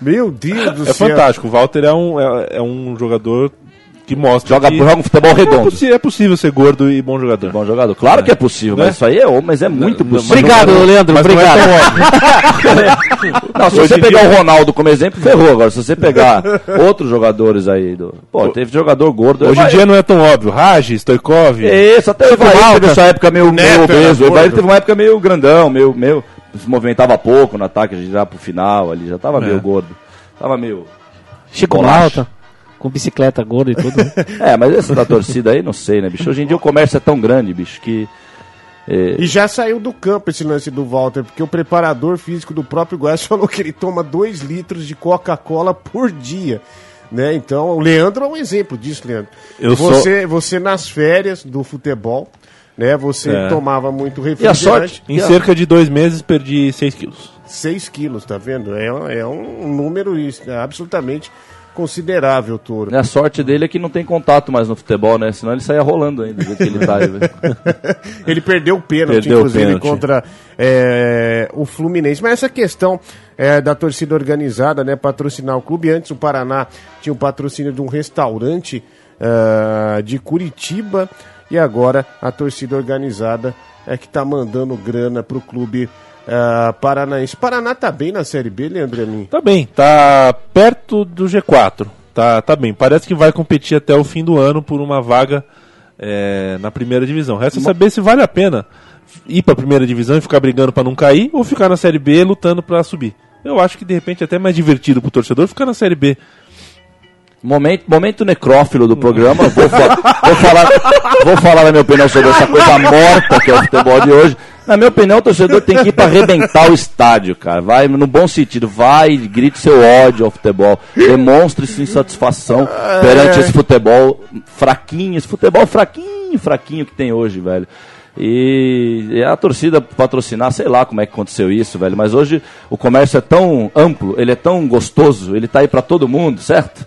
Meu Deus do É céu. fantástico. O Walter é um, é, é um jogador que mostra Joga, que joga um futebol é, redondo. possi- é possível ser gordo e bom jogador. Bom jogador. Claro que é possível, Né? mas isso aí é, mas é muito possível. Obrigado, Leandro, Mas não é obrigado. óbvio. Não, se Hoje você pegar dia- o Ronaldo como exemplo, ferrou. Agora, se você pegar outros jogadores aí. Do... Pô, teve jogador gordo. Hoje em dia não é tão óbvio. Raj, Stoikov. É Isso, até o Evair teve sua época meio, meio Neto era obeso. O Evair teve uma época meio grandão, meio, meio. Se movimentava pouco no ataque, já pro final ali, já tava É. meio gordo. Tava meio. Chico. Malta com bicicleta gorda e tudo. É, mas esse da torcida aí, não sei, né, bicho? Hoje em dia o comércio é tão grande, bicho, que. E já saiu do campo esse lance do Walter, porque o preparador físico do próprio Goiás falou que ele toma 2 litros de Coca-Cola por dia. Né? Então, o Leandro é um exemplo disso, Leandro. Eu você, você nas férias do futebol, né? Você É. tomava muito E a sorte? refrigerante. Em cerca de dois meses perdi 6 quilos. 6 quilos, tá vendo? É, um- é um número absolutamente considerável, Toro. né, A sorte dele é que não tem contato mais no futebol, né? Senão ele saia rolando ainda, do que ele tá. Ele perdeu o pênalti, Perdeu o inclusive, pênalti. contra é, o Fluminense. Mas essa questão é, da torcida organizada, né, patrocinar o clube. Antes o Paraná tinha o patrocínio de um restaurante ah, de Curitiba e agora a torcida organizada é que tá mandando grana pro clube ah, paranaense. Paraná tá bem na Série B, Leandro Amin? Tá bem, tá perto do G4. Tá, tá bem. Parece que vai competir até o fim do ano por uma vaga é, na primeira divisão. Resta saber se vale a pena ir pra primeira divisão e ficar brigando pra não cair ou ficar na Série B lutando pra subir. Eu acho que de repente é até mais divertido pro torcedor ficar na Série B. Momento, momento necrófilo do programa. Vou, fa- vou falar, vou falar na minha opinião sobre essa coisa morta que é o futebol de hoje. Na minha opinião, o torcedor tem que ir para arrebentar o estádio, cara. Vai no bom sentido, vai, grite seu ódio ao futebol, demonstre sua insatisfação perante esse futebol fraquinho, esse futebol fraquinho, fraquinho que tem hoje, velho. E e a torcida patrocinar, sei lá como é que aconteceu isso, velho. Mas hoje o comércio é tão amplo, ele é tão gostoso, ele tá aí para todo mundo, certo?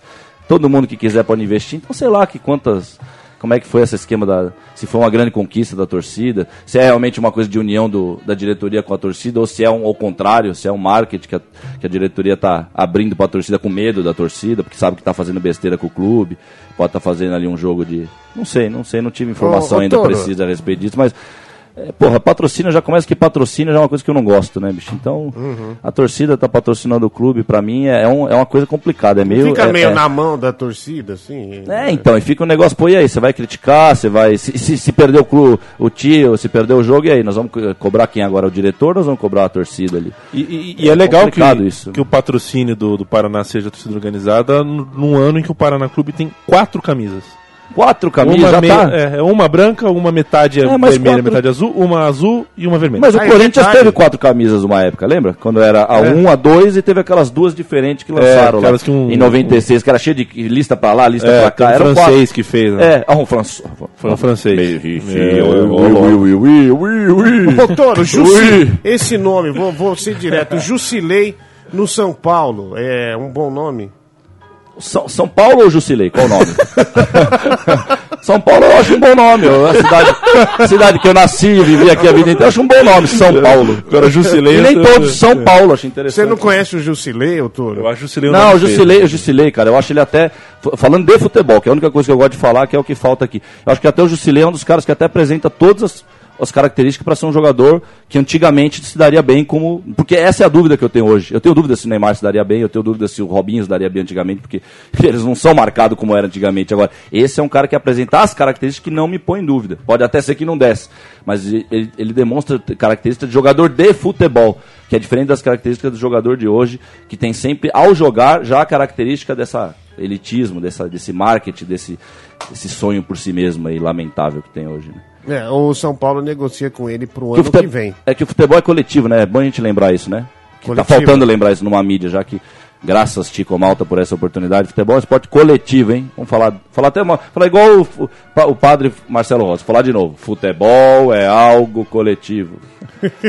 Todo mundo que quiser pode investir. Então, sei lá que quantas. Como é que foi esse esquema da. Se foi uma grande conquista da torcida, se é realmente uma coisa de união do, da diretoria com a torcida, ou se é um, ao contrário, se é um marketing que a, que a diretoria está abrindo para a torcida com medo da torcida, porque sabe que está fazendo besteira com o clube, pode estar fazendo ali um jogo de. Não sei, não sei, não tive informação Ô, ô, ainda Toro. precisa a respeito disso, mas. É, porra, patrocínio já começa que patrocínio já é uma coisa que eu não gosto, né, bicho? Então, Uhum. a torcida tá patrocinando o clube, pra mim é, um- é uma coisa complicada. É meio, Fica é- meio é- na mão da torcida, assim. é, então, e fica um negócio, pô, e aí, você vai criticar, você vai. Se, se, se perder o clube, o tio, se perder o jogo, e aí? Nós vamos co- cobrar quem agora? O diretor, nós vamos cobrar a torcida ali. E, e- e é, legal que, complicado isso. que o patrocínio do, do Paraná seja torcida organizada num ano em que o Paraná Clube tem quatro camisas. Quatro camisas uma, já meia- tá. é, é uma branca, uma metade é É, vermelha, quatro- metade azul, uma azul e uma vermelha. Mas o Ah, é Corinthians verdade. teve quatro camisas uma época, lembra? Quando era a É. 1, a 2 e teve aquelas duas diferentes que lançaram lá. aquelas que um- em 96, que era cheio de lista pra lá, lista é, pra cá. um Eram francês que fez, né? É, ah, um francês. Foi um francês. Toro, Jusi, esse nome, vou, vou ser direto. Jusilei no São Paulo, é um bom nome? São, São Paulo ou Jusilei? Qual o nome? São Paulo eu acho um bom nome. A cidade, cidade que eu nasci e vivi aqui a vida inteira, eu acho um bom nome, São Paulo. Agora, Jusilei. E nem todos São Paulo, acho interessante. Você não conhece o Jusilei, Toro? Eu acho Jusilei um Não, nome o. Jusilei, o Jusilei, cara, eu acho ele até. Falando de futebol, que é a única coisa que eu gosto de falar, que é o que falta aqui. Eu acho que até o Jusilei é um dos caras que até apresenta todas as, as características para ser um jogador que antigamente se daria bem como. Porque essa é a dúvida que eu tenho hoje. Eu tenho dúvida se o Neymar se daria bem, eu tenho dúvida se o Robinho se daria bem antigamente, porque eles não são marcados como era antigamente. Agora, esse é um cara que apresenta as características que não me põe em dúvida. Pode até ser que não desse, mas ele, ele demonstra características de jogador de futebol, que é diferente das características do jogador de hoje, que tem sempre, ao jogar, já a característica dessa elitismo, dessa, desse marketing, desse, desse sonho por si mesmo aí, lamentável que tem hoje. Né? É, o São Paulo negocia com ele pro Que o ano que vem. É que o futebol é coletivo, né? É bom a gente lembrar isso, né? Que tá faltando lembrar isso numa mídia, já que graças Tico Malta por essa oportunidade. Futebol é um esporte coletivo, hein? Vamos falar, falar até uma, falar igual o, o, o padre Marcelo Rossi, falar de novo. Futebol é algo coletivo.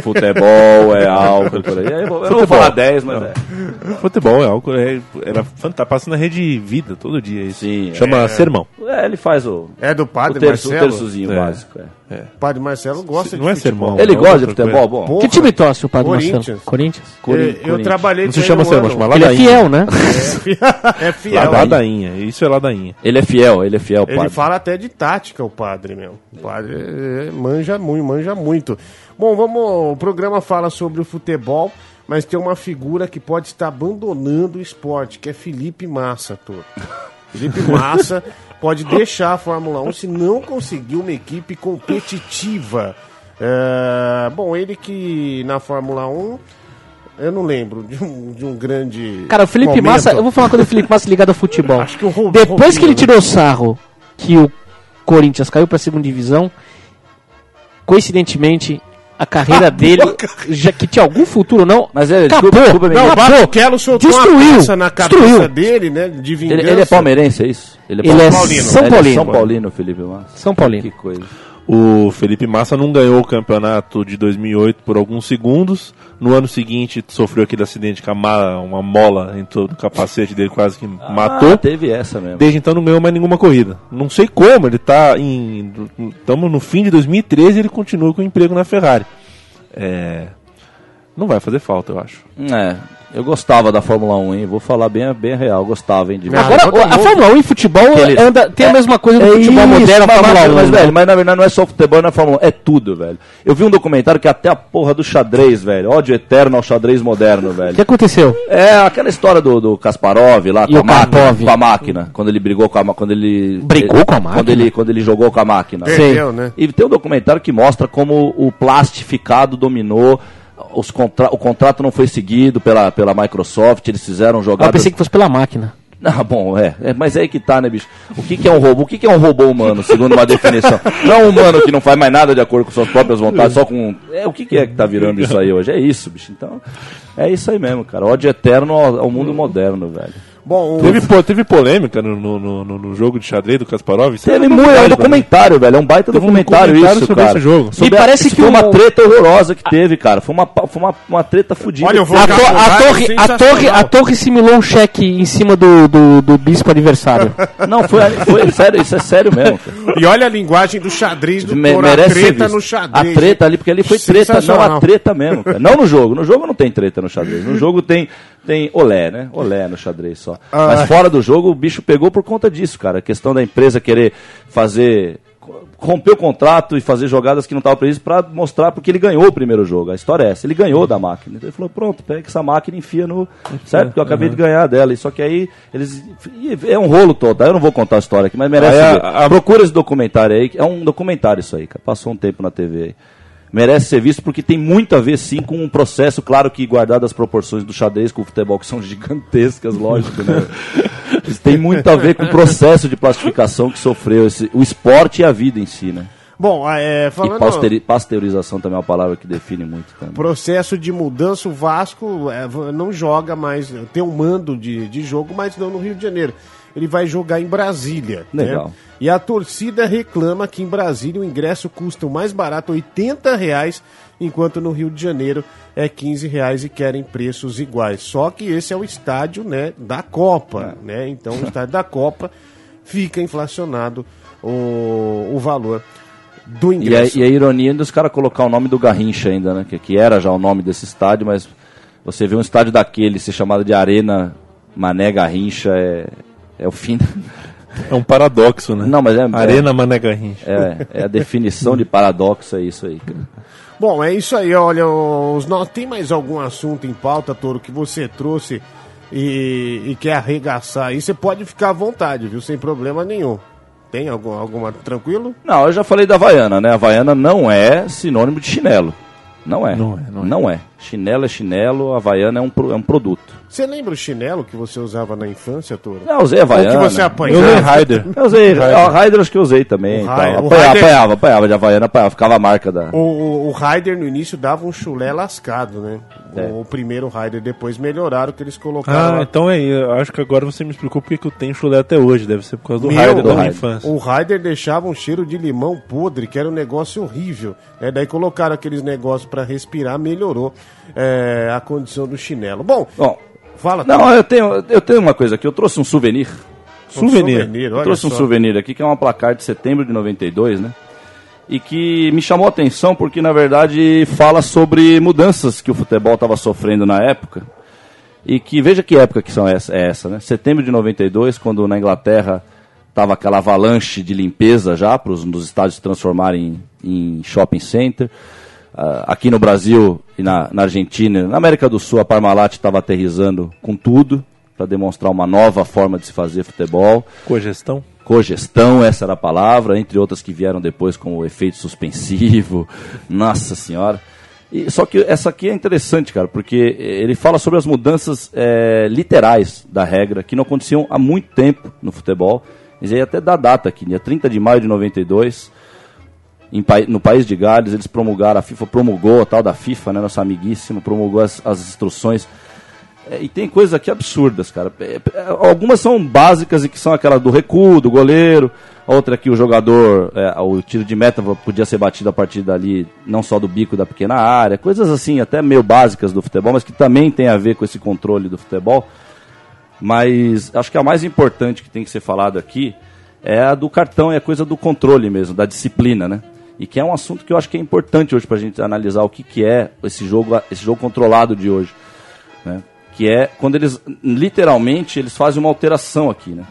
Futebol é algo coletivo. Eu não vou falar 10, mas é. Futebol é algo. É, era fantástico. Passa na rede vida todo dia. Isso. Sim, Chama sermão. É, ele faz o, É do o, padre terço, o Marcelo. terçozinho É. básico. é. O padre Marcelo gosta Não é de futebol. sermão. Ele não, gosta de futebol? Bom, Porra. Que time torce o Padre Corinthians. Marcelo? Corinthians? Cori- Eu, eu Corinthians. trabalhei Não se chama sermão, chama Ele é ladainha. Fiel, né? É fiel. Ladainha. Isso é ladainha. Ele é fiel, ele é fiel, Ele padre. fala até de tática, o padre, meu. O padre é, manja muito, manja muito. Bom, vamos. O programa fala sobre o futebol, mas tem uma figura que pode estar abandonando o esporte, que é Felipe Massa, todo. Felipe Massa pode deixar a Fórmula 1 se não conseguir uma equipe competitiva. É, bom, ele que na Fórmula 1, eu não lembro de um, de um grande. Cara, o Felipe momento. Massa, eu vou falar uma coisa do Felipe Massa ligado ao futebol. Acho que o Ro- Depois que ele tirou sarro que o Corinthians caiu pra segunda divisão, coincidentemente, a carreira dele, já que tinha algum futuro não, Mas ele, acabou. desculpa, desculpa, Não, o acabou. Barrichello soltou Destruiu, uma na cabeça destruiu. dele, né? De vingança. Ele, ele é palmeirense, é isso? Ele é Paulino. São Ele é Paulino. São Paulino, Felipe Massa. São Paulino. Que coisa. O Felipe Massa não ganhou o campeonato de 2008 por alguns segundos. No ano seguinte, sofreu aquele acidente que a ma- uma mola entrou no capacete dele, quase que matou. Ah, teve essa mesmo. Desde então não ganhou mais nenhuma corrida. Não sei como, ele tá em. Estamos no fim de 2013 e ele continua com emprego na Ferrari. É. Não vai fazer falta, eu acho. É, eu gostava da Fórmula 1, hein? Vou falar bem, bem real, gostava, hein? De. Agora, a Fórmula 1 em futebol anda, tem a mesma coisa do É futebol isso, moderno, mas, Fórmula 1. mas, né? velho, mas na verdade não é só futebol, não é Fórmula 1, é tudo, velho. Eu vi um documentário que é até a porra do xadrez, velho. Ódio eterno ao xadrez moderno, O velho. que aconteceu? É aquela história do, do Kasparov lá E com a, o máquina, com a máquina, quando ele brigou com a quando ele Brigou ele- com a máquina? Quando ele, quando ele jogou com a máquina. Perdeu, né? E tem um documentário que mostra como o plastificado dominou, os contra... o contrato não foi seguido pela, pela Microsoft, eles fizeram Ah, Eu pensei que fosse pela máquina. Ah, bom, é, é, mas é aí que tá, né, bicho? O que, que é um robô? O que, que é um robô humano, segundo uma definição? Não é um humano que não faz mais nada de acordo com suas próprias vontades, só com. É, o que, que é que tá virando isso aí hoje? É isso, bicho. Então, é isso aí mesmo, cara. Ódio eterno ao, ao mundo moderno, velho. Bom, o- Teve, po- teve polêmica no, no, no- no- no jogo de xadrez do Kasparov? Isso Teve é muito, é um documentário, velho. É um baita Teve um documentário, documentário isso, sobre cara. esse jogo. Sobre E a- parece isso que foi uma treta horrorosa que teve, cara. Foi uma, foi uma, uma treta fodida. Olha, eu vou A, to- a torre, a, torre, a torre simulou um cheque em cima do, do, do bispo adversário. Não, foi, foi sério, isso é sério mesmo, cara. E olha a linguagem do xadrez do Me- Toro, a treta no xadrez. A treta ali, porque ali foi treta, não a treta mesmo, cara. Não no jogo. No jogo não tem treta no xadrez. No jogo tem, tem olé, né? Olé no xadrez só. Ah. Mas fora do jogo, o bicho pegou por conta disso, cara. A questão da empresa querer fazer. romper o contrato e fazer jogadas que não estavam previstas para mostrar porque ele ganhou o primeiro jogo. A história é essa. Ele ganhou da máquina. Então ele falou: pronto, pega essa máquina e enfia no. Certo? Porque eu acabei de ganhar dela. E só que aí eles. É um rolo todo. Eu não vou contar a história aqui, mas merece Aí a- a- Procura esse documentário aí. É um documentário isso aí, cara. Passou um tempo na TV aí. Merece ser visto porque tem muito a ver, sim, com um processo, claro que guardado as proporções do xadrez com o futebol, que são gigantescas, lógico, né? Tem muito a ver com o processo de plastificação que sofreu esse, o esporte e a vida em si, né? Bom, é, E falando pasteuri- pasteurização também é uma palavra que define muito também. processo de mudança, o Vasco é, não joga mais, tem um mando de, de jogo, mas não no Rio de Janeiro. Ele vai jogar em Brasília. né? Legal. E a torcida reclama que em Brasília o ingresso custa o mais barato, 80 reais, enquanto no Rio de Janeiro é 15 reais e querem preços iguais. Só que esse é o estádio né, da Copa, né? Então o estádio da Copa fica inflacionado o, o valor do E a, ingresso. e a ironia dos caras colocar o nome do Garrincha ainda, né? Que, que era já o nome desse estádio, mas você vê um estádio daquele ser chamado de Arena Mané Garrincha é, é o fim. da- É um paradoxo, né? Não, mas é, Arena Mané Garrincha. é, é a definição de paradoxo, é isso aí. Cara. Bom, é isso aí, olha, os, nós, tem mais algum assunto em pauta, Toro, que você trouxe e, e quer arregaçar aí? Você pode ficar à vontade, viu? Sem problema nenhum. Tem algum, alguma tranquilo? Não, eu já falei da Havaiana, né? A Havaiana não é sinônimo de chinelo. Não é. Não é, não é. Não é. Chinelo é chinelo, Havaiana é um, pro- é um produto. Você lembra o chinelo que você usava na infância, Toro? Eu usei Ou Havaiana. que você Eu apanhava? usei Raider. Eu usei, Raider acho que eu usei também. O tal. Raider- o Apanhava, Raider- apanhava, apanhava de Havaiana, apanhava, ficava a marca da... O, o, o Raider no início dava um chulé lascado, né? É. O, o primeiro Raider, depois melhoraram que eles colocaram. Ah, lá. então é, eu acho que agora você me explicou porque que eu tenho chulé até hoje. Deve ser por causa do Meu, Raider da minha infância. O Raider deixava um cheiro de limão podre, que era um negócio horrível. É, daí colocaram aqueles negócios pra respirar, melhorou é, a condição do chinelo. Bom, Bom, fala. não, eu tenho, eu tenho uma coisa aqui, eu trouxe um souvenir. Um souvenir. Eu trouxe um só. souvenir aqui que é uma placar de setembro de 92, né? E que me chamou a atenção porque, na verdade, fala sobre mudanças que o futebol estava sofrendo na época. E que, veja que época que são essa, é essa, né? Setembro de 92, quando na Inglaterra estava aquela avalanche de limpeza já, para os estádios se transformarem em, em shopping center. Ah, aqui no Brasil e na, na Argentina, na América do Sul, a Parmalat estava aterrizando com tudo para demonstrar uma nova forma de se fazer futebol Cogestão. Cogestão, essa era a palavra, entre outras que vieram depois como o efeito suspensivo. Nossa senhora. E, só que essa aqui é interessante, cara, porque ele fala sobre as mudanças eh, literais da regra, que não aconteciam há muito tempo no futebol. E aí até dá data aqui, dia 30 de maio de 92, em no país de Gales, eles promulgaram, a FIFA promulgou, a tal da FIFA, né, nossa amiguíssima, promulgou as, as instruções é, e tem coisas aqui absurdas, cara. É, é, algumas são básicas e que são aquela do recuo, do goleiro. Outra que o jogador, é, o tiro de meta podia ser batido a partir dali, não só do bico da pequena área. Coisas assim, até meio básicas do futebol, mas que também tem a ver com esse controle do futebol. Mas acho que a mais importante que tem que ser falado aqui é a do cartão, é a coisa do controle mesmo, da disciplina, né? E que é um assunto que eu acho que é importante hoje pra gente analisar o que, que é esse jogo, esse jogo controlado de hoje né? Que é quando eles, literalmente, eles fazem uma alteração aqui, né?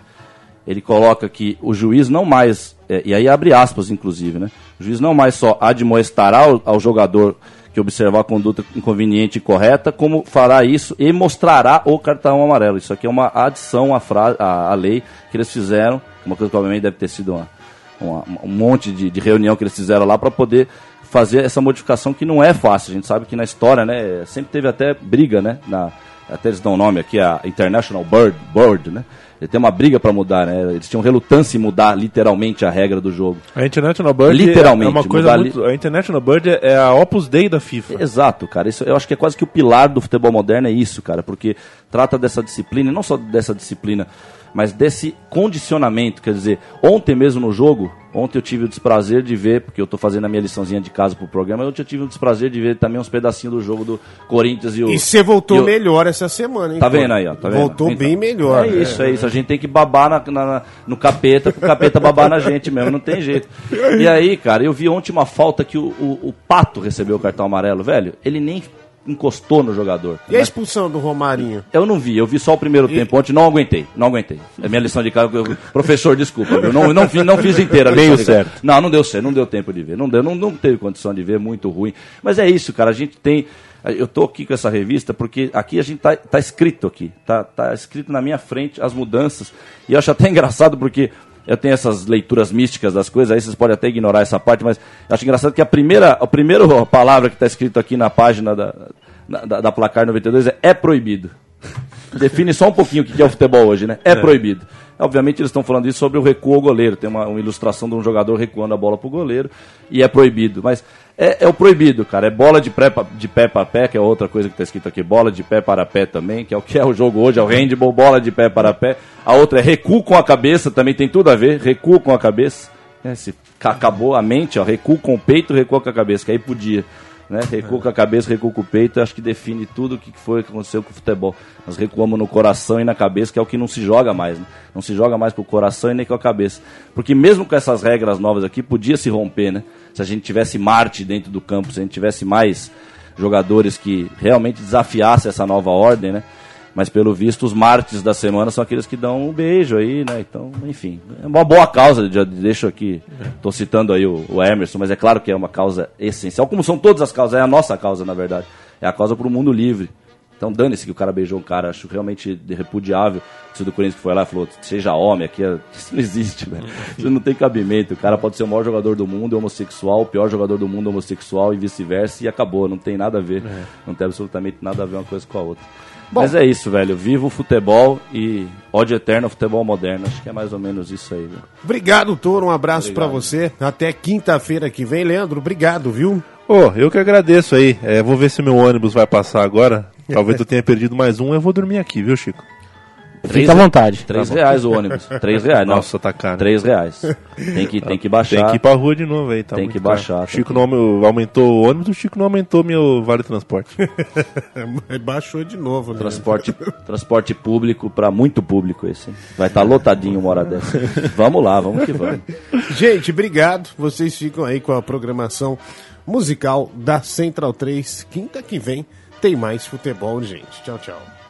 Ele coloca que o juiz não mais, é, e aí abre aspas, inclusive, né? O juiz não mais só admoestará ao, ao jogador que observar a conduta inconveniente e correta, como fará isso e mostrará o cartão amarelo. Isso aqui é uma adição à, fra à, à lei que eles fizeram, uma coisa que obviamente deve ter sido uma, uma- um monte de, de reunião que eles fizeram lá para poder fazer essa modificação que não é fácil. A gente sabe que na história, né, sempre teve até briga, né, na, até eles dão o nome aqui, a International Board, Board né, ele tem uma briga para mudar, né, eles tinham relutância em mudar literalmente a regra do jogo. A International Bird Literalmente, é uma coisa muito. A International Bird é- é a Opus Dei da FIFA. Exato, cara. Isso, eu acho que é quase que o pilar do futebol moderno é isso, cara, porque trata dessa disciplina, e não só dessa disciplina, mas desse condicionamento. Quer dizer, ontem mesmo no jogo, ontem eu tive o desprazer de ver, porque eu tô fazendo a minha liçãozinha de casa pro programa, ontem eu tive o desprazer de ver também uns pedacinhos do jogo do Corinthians e o. E você voltou e o- melhor essa semana, hein? Tá vendo aí, ó? Tá vendo? Voltou Então, bem melhor. É isso, é isso. A gente tem que babar na- na- no capeta, pro capeta babar na gente mesmo, não tem jeito. E aí, cara, eu vi ontem uma falta que o, o- o Pato recebeu o cartão amarelo, velho. Ele nem encostou no jogador. E a expulsão do Romarinho? Eu não vi, eu vi só o primeiro tempo ontem, não aguentei, não aguentei. É minha lição de casa, eu- professor, desculpa, eu não, não, fiz, não fiz inteira. Meio certo. Não, não deu certo, não deu tempo de ver, não deu, não, não teve condição de ver, muito ruim. Mas é isso, cara, a gente tem, eu tô aqui com essa revista porque aqui a gente tá, tá escrito aqui, tá, tá escrito na minha frente as mudanças, e eu acho até engraçado porque eu tenho essas leituras místicas das coisas, aí vocês podem até ignorar essa parte, mas acho engraçado que a primeira, a primeira palavra que está escrito aqui na página da, da, da Placar 92 é, é proibido. Define só um pouquinho o que é o futebol hoje, né? É, proibido. Obviamente eles estão falando isso sobre o recuo ao goleiro. Tem uma, uma ilustração de um jogador recuando a bola pro goleiro e é proibido. Mas é, é o proibido, cara. É bola de, pré, de pé para pé, que é outra coisa que está escrito aqui. Bola de pé para pé também, que é o que é o jogo hoje, é o handball, bola de pé para pé. A outra é recuo com a cabeça, também tem tudo a ver. Recuo com a cabeça. É, se ca- acabou a mente, ó, recuo com o peito, recuo com a cabeça, que aí podia. Né? Recuo com a cabeça, recuo com o peito, acho que define tudo o que foi que aconteceu com o futebol. Nós recuamos no coração e na cabeça, que é o que não se joga mais. Né? Não se joga mais com o coração e nem com a cabeça. Porque mesmo com essas regras novas aqui, podia se romper, né? Se a gente tivesse Marte dentro do campo, se a gente tivesse mais jogadores que realmente desafiassem essa nova ordem, né? Mas pelo visto, os martes da semana são aqueles que dão um beijo aí, né? Então, enfim, é uma boa causa. Já deixo aqui, tô citando aí o, o Emerson, mas é claro que é uma causa essencial, como são todas as causas, é a nossa causa, na verdade. É a causa para o mundo livre. Então dane-se que o cara beijou um cara, acho realmente repudiável. Isso do Corinthians que foi lá e falou, seja homem, aqui é- isso não existe, velho. Isso não tem cabimento. O cara pode ser o maior jogador do mundo, homossexual, o pior jogador do mundo, homossexual e vice-versa, e acabou, não tem nada a ver. Não tem absolutamente nada a ver uma coisa com a outra. Mas é isso, velho. Viva o futebol e ódio eterno ao futebol moderno. Acho que é mais ou menos isso aí, velho. Obrigado, Toro. Um abraço pra Obrigado. você. Até quinta-feira que vem. Leandro, obrigado, viu? Ô, eu que agradeço aí. É, vou ver se meu ônibus vai passar agora. Talvez eu tenha perdido mais um, eu vou dormir aqui, viu, Chico? Fica à vontade. Três reais o ônibus. Três reais. não. Nossa, tá caro. Três reais. Tem que, tem que baixar. Tem que ir pra rua de novo aí, tá Tem que baixar, O tem Chico que- não aume- aumentou o ônibus, o Chico não aumentou meu vale transporte. Baixou de novo, né? Transporte, transporte público pra muito público esse. hein? Vai estar lotadinho uma hora dessa. Vamos lá, vamos que vamos. Gente, obrigado. Vocês ficam aí com a programação musical da Central 3. Quinta que vem tem mais futebol, gente. Tchau, tchau.